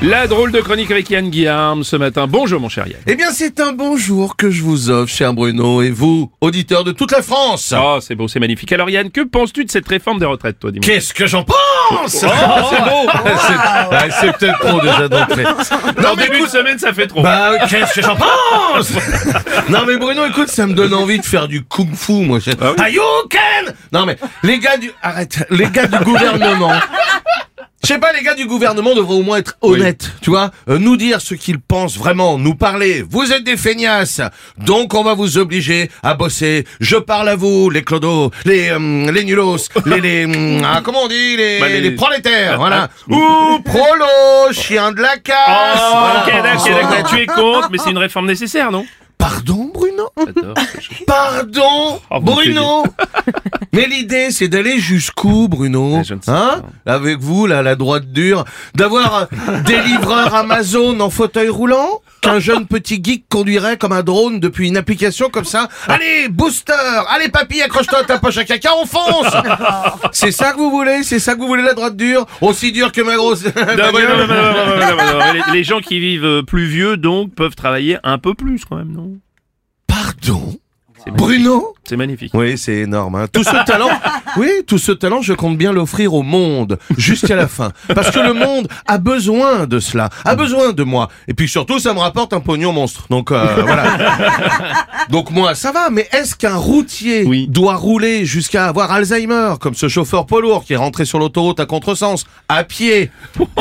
La drôle de chronique avec Yann Guillaume ce matin. Bonjour mon cher Yann. Eh bien, c'est un bonjour que je vous offre, cher Bruno, et vous, auditeurs de toute la France. Oh, c'est beau, c'est magnifique. Alors Yann, que penses-tu de cette réforme des retraites, toi, dis-moi? Qu'est-ce que j'en pense? Oh, c'est beau C'est peut-être trop déjà d'entrée. En début de semaine, ça fait trop. Bah, qu'est-ce que j'en pense? Non mais Bruno, écoute, ça me donne envie de faire du kung-fu, moi. Ah oui Hadouken Non mais, les gars du... Arrête, les gars du gouvernement... Je sais pas, les gars du gouvernement devraient au moins être honnêtes, tu vois, euh, nous dire ce qu'ils pensent vraiment, nous parler. Vous êtes des feignasses, donc on va vous obliger à bosser. Je parle à vous, les clodos, les euh, les nulos, les les hum, ah, comment on dit, les Bah, les- les prolétaires, voilà. Ou prolo, chien de la casse. Oh, voilà. ok, d'accord, tu es contre, mais c'est une réforme nécessaire, non? Pardon, Bruno? J'adore. Pardon, Oh, Bruno. Mais l'idée, c'est d'aller jusqu'où, Bruno Mais je ne sais Hein Avec vous, là, la droite dure, d'avoir euh, des livreurs Amazon en fauteuil roulant qu'un jeune petit geek conduirait comme un drone depuis une application comme ça. Allez, booster Allez, papy, accroche-toi à ta poche à caca, on fonce C'est ça que vous voulez C'est ça que vous voulez, la droite dure Aussi dure que ma grosse... Non, non, non, non, non, non, non, non, non, les- Les gens qui vivent euh, plus vieux, donc, peuvent travailler un peu plus, quand même, non Pardon. Bruno C'est magnifique. Oui, c'est énorme. Hein. Tout ce talent, oui, tout ce talent, je compte bien l'offrir au monde jusqu'à la fin, parce que le monde a besoin de cela, a besoin de moi. Et puis surtout, ça me rapporte un pognon monstre. Donc euh, voilà. Donc moi, ça va. Mais est-ce qu'un routier Oui. doit rouler jusqu'à avoir Alzheimer, comme ce chauffeur poids lourd qui est rentré sur l'autoroute à contresens, à pied?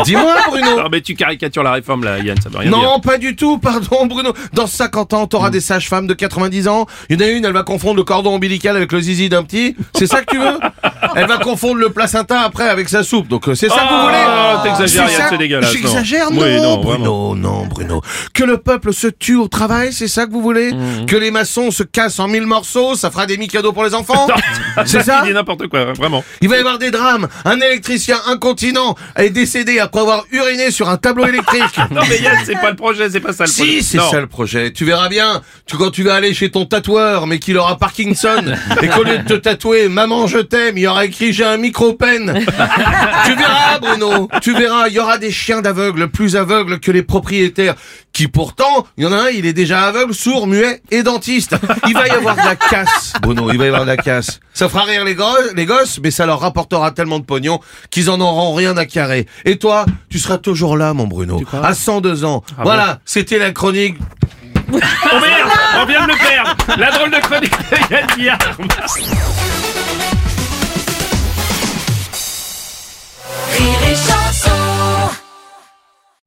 Dis-moi, Bruno. Non, mais tu caricatures la réforme, là, Yann, ça veut rien dire. Non, pas du tout, pardon Bruno. Dans 50 ans, t'auras des sages-femmes de 90 ans. Il y en a une, elle va confondre le cordon ombilical avec le zizi d'un petit. C'est ça que tu veux? Elle va confondre le placenta après avec sa soupe. Donc euh, c'est ça que vous voulez Oh, t'exagères, C'est Yann, ça c'est dégueulasse, non. J'exagère non, Oui, non, Bruno, non, Bruno. Que le peuple se tue au travail, c'est ça que vous voulez Mhm. Que les maçons se cassent en mille morceaux, ça fera des mi-cadeaux pour les enfants C'est ça Il dit n'importe quoi, vraiment. il va y avoir des drames. Un électricien incontinent est décédé après avoir uriné sur un tableau électrique. Non, mais Yann, c'est pas le projet, c'est pas ça le projet. Si, c'est Non. ça le projet. Tu verras bien. Tu, quand tu vas aller chez ton tatoueur, mais qu'il aura Parkinson, et qu'au lieu de te tatouer Maman, je t'aime, il aura écrit J'ai un micro-pen. tu verras, Bruno. Tu verras, il y aura des chiens d'aveugles plus aveugles que les propriétaires. Qui pourtant, il y en a un, il est déjà aveugle, sourd, muet et dentiste. Il va y avoir de la casse, Bruno. Il va y avoir de la casse. Ça fera rire les, gosses, mais ça leur rapportera tellement de pognon qu'ils en auront rien à carrer. Et toi, tu seras toujours là, mon Bruno. À 102 ans. Ah voilà, c'était la chronique Oh merde On vient de le perdre La drôle de chronique de Yann Guillaume.